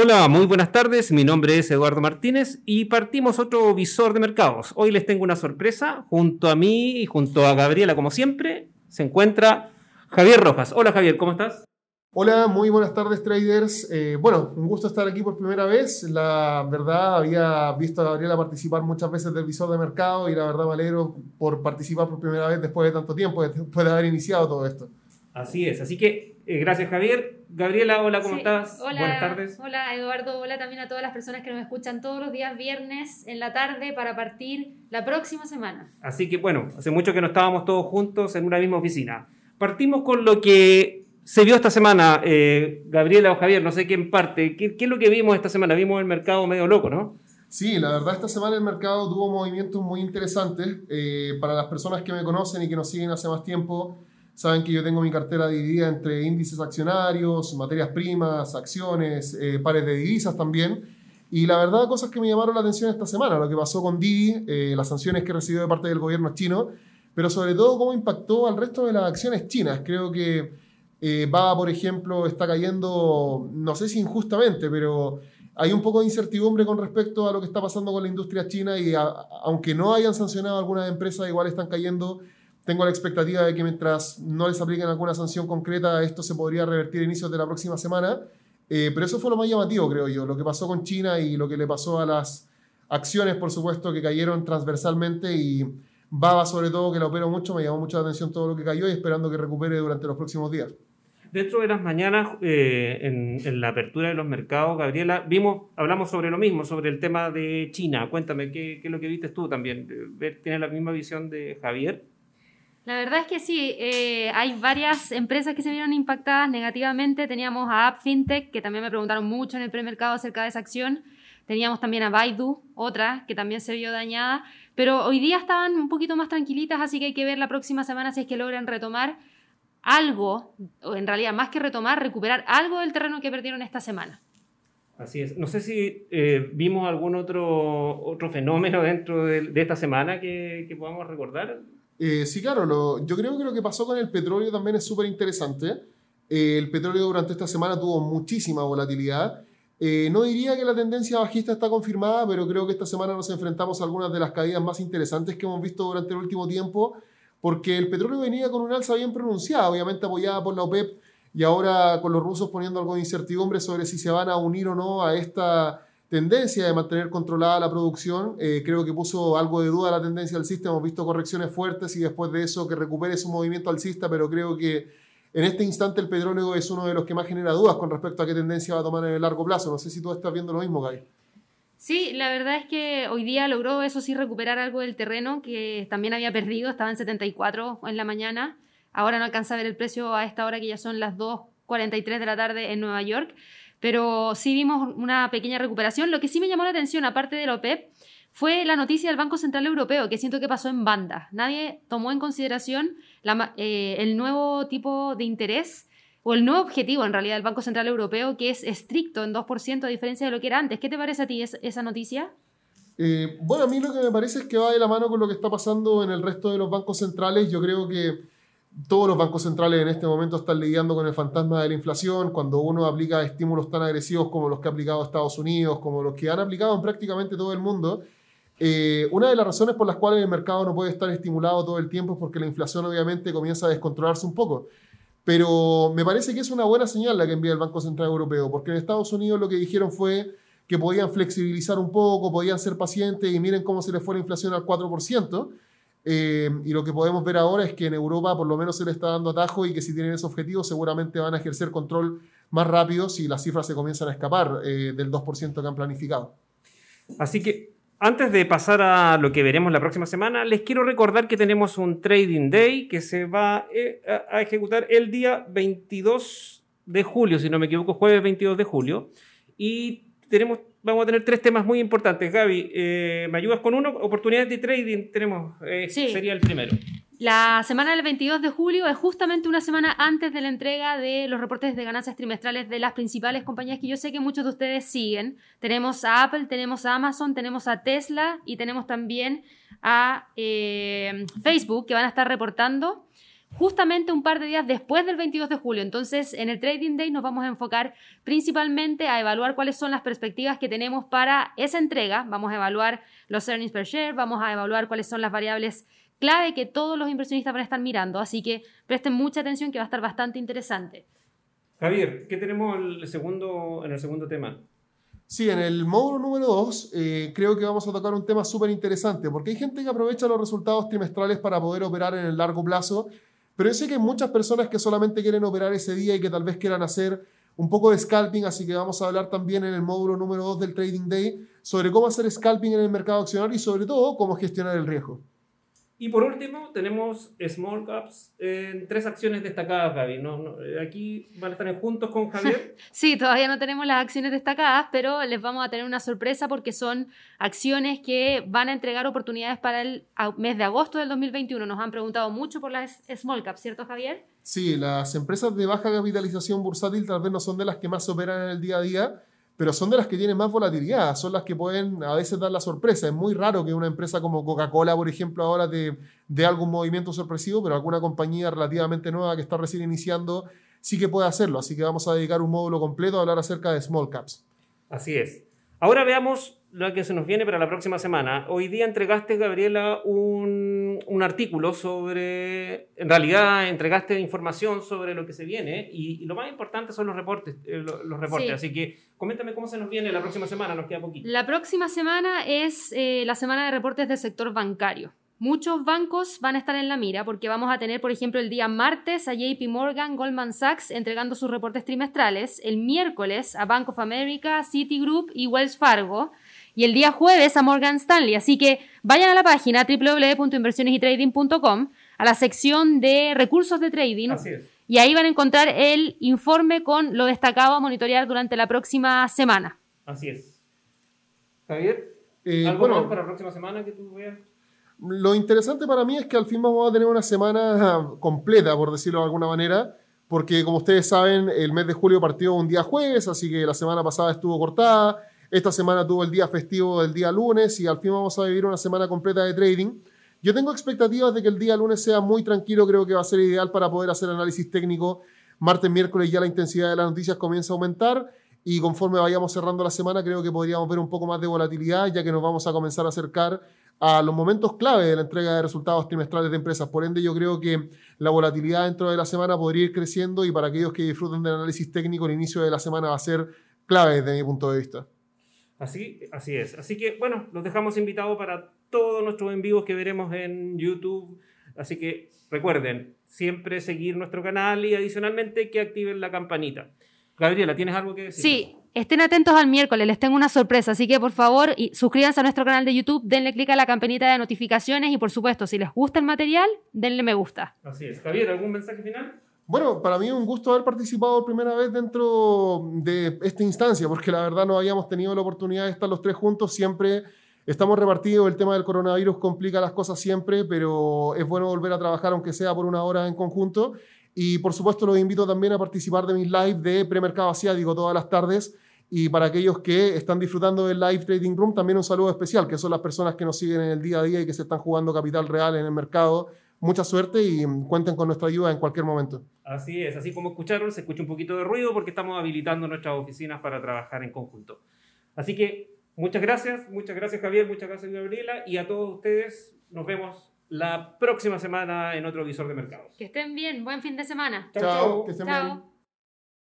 Hola, muy buenas tardes. Mi nombre es Eduardo Martínez y partimos otro visor de mercados. Hoy les tengo una sorpresa. Junto a mí y junto a Gabriela, como siempre, se encuentra Javier Rojas. Hola Javier, ¿cómo estás? Hola, muy buenas tardes traders. Eh, bueno, un gusto estar aquí por primera vez. La verdad, había visto a Gabriela participar muchas veces del visor de mercado y la verdad me alegro por participar por primera vez después de tanto tiempo, después de haber iniciado todo esto. Así es, así que eh, gracias Javier. Gabriela, hola, ¿cómo estás? Hola, Buenas tardes. Hola Eduardo, hola también a todas las personas que nos escuchan todos los días viernes en la tarde para partir la próxima semana. Así que bueno, hace mucho que no estábamos todos juntos en una misma oficina. Partimos con lo que se vio esta semana, eh, Gabriela o Javier, no sé quién parte. ¿Qué, ¿Qué, es lo que vimos esta semana? Vimos el mercado medio loco, ¿no? Sí, la verdad esta semana el mercado tuvo movimientos muy interesantes. Eh, para las personas que me conocen y que nos siguen hace más tiempo, Saben que yo tengo mi cartera dividida entre índices accionarios, materias primas, acciones, eh, pares de divisas también. Y la verdad, cosas que me llamaron la atención esta semana, lo que pasó con Didi, eh, las sanciones que recibió de parte del gobierno chino, pero sobre todo cómo impactó al resto de las acciones chinas. Creo que eh, BABA, por ejemplo, está cayendo, no sé si injustamente, pero hay un poco de incertidumbre con respecto a lo que está pasando con la industria china y aunque no hayan sancionado algunas empresas, igual están cayendo tengo la expectativa de que mientras no les apliquen alguna sanción concreta, esto se podría revertir a inicios de la próxima semana. Eh, pero eso fue lo más llamativo, creo yo, lo que pasó con China y lo que le pasó a las acciones, por supuesto, que cayeron transversalmente y Baba, sobre todo, que la operó mucho, me llamó mucha atención todo lo que cayó y esperando que recupere durante los próximos días. Dentro de las mañanas, eh, en, la apertura de los mercados, Gabriela, vimos, hablamos sobre lo mismo, sobre el tema de China. Cuéntame, ¿qué, qué es lo que viste tú también? ¿Tienes la misma visión de Javier? La verdad es que sí, eh, hay varias empresas que se vieron impactadas negativamente. Teníamos a App Fintech, que también me preguntaron mucho en el premercado acerca de esa acción. Teníamos también a Baidu, otra que también se vio dañada. Pero hoy día estaban un poquito más tranquilitas, así que hay que ver la próxima semana si es que logran retomar algo, o en realidad más que retomar, recuperar algo del terreno que perdieron esta semana. Así es. No sé si eh, vimos algún otro, otro fenómeno dentro de, esta semana que, que podamos recordar. Eh, sí, claro, yo creo que lo que pasó con el petróleo también es súper interesante. Eh, el petróleo durante esta semana tuvo muchísima volatilidad. Eh, no diría que la tendencia bajista está confirmada, pero creo que esta semana nos enfrentamos a algunas de las caídas más interesantes que hemos visto durante el último tiempo, porque el petróleo venía con un alza bien pronunciada, obviamente apoyada por la OPEP y ahora con los rusos poniendo algo de incertidumbre sobre si se van a unir o no a esta tendencia de mantener controlada la producción. Eh, creo que puso algo de duda la tendencia alcista. Hemos visto correcciones fuertes y después de eso que recupere su movimiento alcista, pero creo que en este instante el petróleo es uno de los que más genera dudas con respecto a qué tendencia va a tomar en el largo plazo. No sé si tú estás viendo lo mismo, Guy. Sí, la verdad es que hoy día logró eso sí recuperar algo del terreno que también había perdido, estaba en 74 en la mañana, ahora no alcanza a ver el precio a esta hora que ya son las 2.43 de la tarde en Nueva York, pero sí vimos una pequeña recuperación. Lo que sí me llamó la atención, aparte de la OPEP, fue la noticia del Banco Central Europeo, que siento que pasó en banda. Nadie tomó en consideración eh, el nuevo tipo de interés o el nuevo objetivo en realidad del Banco Central Europeo, que es estricto en 2% a diferencia de lo que era antes. ¿Qué te parece a ti esa noticia? Eh, bueno, a mí lo que me parece es que va de la mano con lo que está pasando en el resto de los bancos centrales. Yo creo que todos los bancos centrales en este momento están lidiando con el fantasma de la inflación. Cuando uno aplica estímulos tan agresivos como los que ha aplicado Estados Unidos, como los que han aplicado en prácticamente todo el mundo, eh, una de las razones por las cuales el mercado no puede estar estimulado todo el tiempo es porque la inflación obviamente comienza a descontrolarse un poco. Pero me parece que es una buena señal la que envía el Banco Central Europeo, porque en Estados Unidos lo que dijeron fue que podían flexibilizar un poco, podían ser pacientes y miren cómo se les fue la inflación al 4%. Eh, y lo que podemos ver ahora es que en Europa por lo menos se le está dando atajo y que si tienen ese objetivo seguramente van a ejercer control más rápido si las cifras se comienzan a escapar eh, del 2% que han planificado. Así que antes de pasar a lo que veremos la próxima semana, les quiero recordar que tenemos un Trading Day que se va eh, a ejecutar el día 22 de julio, si no me equivoco, jueves 22 de julio. Y tenemos vamos a tener tres temas muy importantes. Gaby, eh, ¿me ayudas con uno? Oportunidades de trading tenemos, eh, sería el primero. La semana del 22 de julio es justamente una semana antes de la entrega de los reportes de ganancias trimestrales de las principales compañías que yo sé que muchos de ustedes siguen. Tenemos a Apple, tenemos a Amazon, tenemos a Tesla y tenemos también a eh, Facebook que van a estar reportando justamente un par de días después del 22 de julio. Entonces, en el Trading Day nos vamos a enfocar principalmente a evaluar cuáles son las perspectivas que tenemos para esa entrega. Vamos a evaluar los earnings per share, vamos a evaluar cuáles son las variables clave que todos los inversionistas van a estar mirando. Así que presten mucha atención que va a estar bastante interesante. Javier, ¿qué tenemos el segundo, en el segundo tema? Sí, en el módulo número 2 eh, creo que vamos a tocar un tema súper interesante, porque hay gente que aprovecha los resultados trimestrales para poder operar en el largo plazo pero yo sé que hay muchas personas que solamente quieren operar ese día y que tal vez quieran hacer un poco de scalping, así que vamos a hablar también en el módulo número 2 del Trading Day sobre cómo hacer scalping en el mercado accionario y sobre todo cómo gestionar el riesgo. Y por último, tenemos small caps en tres acciones destacadas, Gaby. No, aquí van a estar juntos con Javier. sí, todavía no tenemos las acciones destacadas, pero les vamos a tener una sorpresa porque son acciones que van a entregar oportunidades para el mes de agosto del 2021. Nos han preguntado mucho por las small caps, ¿cierto, Javier? Sí, las empresas de baja capitalización bursátil tal vez no son de las que más operan en el día a día pero son de las que tienen más volatilidad, son las que pueden a veces dar la sorpresa. Es muy raro que una empresa como Coca-Cola, por ejemplo, ahora dé algún movimiento sorpresivo, pero alguna compañía relativamente nueva que está recién iniciando sí que puede hacerlo. Así que vamos a dedicar un módulo completo a hablar acerca de small caps. Así es. Ahora veamos lo que se nos viene para la próxima semana. Hoy día entregaste, Gabriela, un, un, artículo sobre, en realidad entregaste información sobre lo que se viene y, lo más importante son los reportes. Eh, los, reportes. Así que coméntame cómo se nos viene la próxima semana, nos queda poquito. La próxima semana es eh, la semana de reportes del sector bancario. Muchos bancos van a estar en la mira porque vamos a tener, por ejemplo, el día martes a JP Morgan, Goldman Sachs entregando sus reportes trimestrales, el miércoles a Bank of America, Citigroup y Wells Fargo y el día jueves a Morgan Stanley. Así que vayan a la página www.inversionesytrading.com, a la sección de recursos de trading. Y ahí van a encontrar el informe con lo destacado a monitorear durante la próxima semana. Así es. Javier, eh, ¿algo bueno, para la próxima semana que tú veas? Lo interesante para mí es que al fin vamos a tener una semana completa, por decirlo de alguna manera, porque como ustedes saben, el mes de julio partió un día jueves, así que la semana pasada estuvo cortada. Esta semana tuvo el día festivo del día lunes y al fin vamos a vivir una semana completa de trading. Yo tengo expectativas de que el día lunes sea muy tranquilo, creo que va a ser ideal para poder hacer análisis técnico. Martes, miércoles ya la intensidad de las noticias comienza a aumentar y conforme vayamos cerrando la semana creo que podríamos ver un poco más de volatilidad ya que nos vamos a comenzar a acercar a los momentos clave de la entrega de resultados trimestrales de empresas. Por ende, yo creo que la volatilidad dentro de la semana podría ir creciendo y para aquellos que disfruten del análisis técnico, el inicio de la semana va a ser clave desde mi punto de vista. Así, así es. Así que, bueno, los dejamos invitados para todos nuestros en vivos que veremos en YouTube. Así que recuerden, siempre seguir nuestro canal y adicionalmente que activen la campanita. Gabriela, ¿tienes algo que decir? Sí, estén atentos al miércoles, les tengo una sorpresa, así que por favor suscríbanse a nuestro canal de YouTube, denle clic a la campanita de notificaciones y por supuesto, si les gusta el material, denle me gusta. Así es. Javier, ¿algún mensaje final? Bueno, para mí un gusto haber participado por primera vez dentro de esta instancia, porque la verdad no habíamos tenido la oportunidad de estar los tres juntos, siempre estamos repartidos, el tema del coronavirus complica las cosas siempre, pero es bueno volver a trabajar aunque sea por una hora en conjunto. Y por supuesto los invito también a participar de mis live de premercado asiático todas las tardes. Y para aquellos que están disfrutando del Live Trading Room, también un saludo especial, que son las personas que nos siguen en el día a día y que se están jugando capital real en el mercado mucha suerte y cuenten con nuestra ayuda en cualquier momento. Así es, así como escucharon, se escucha un poquito de ruido porque estamos habilitando nuestras oficinas para trabajar en conjunto. Así que muchas gracias, muchas gracias Javier, muchas gracias Gabriela y a todos ustedes nos vemos la próxima semana en otro visor de mercados. Que estén bien, buen fin de semana. Chao, que estén bien.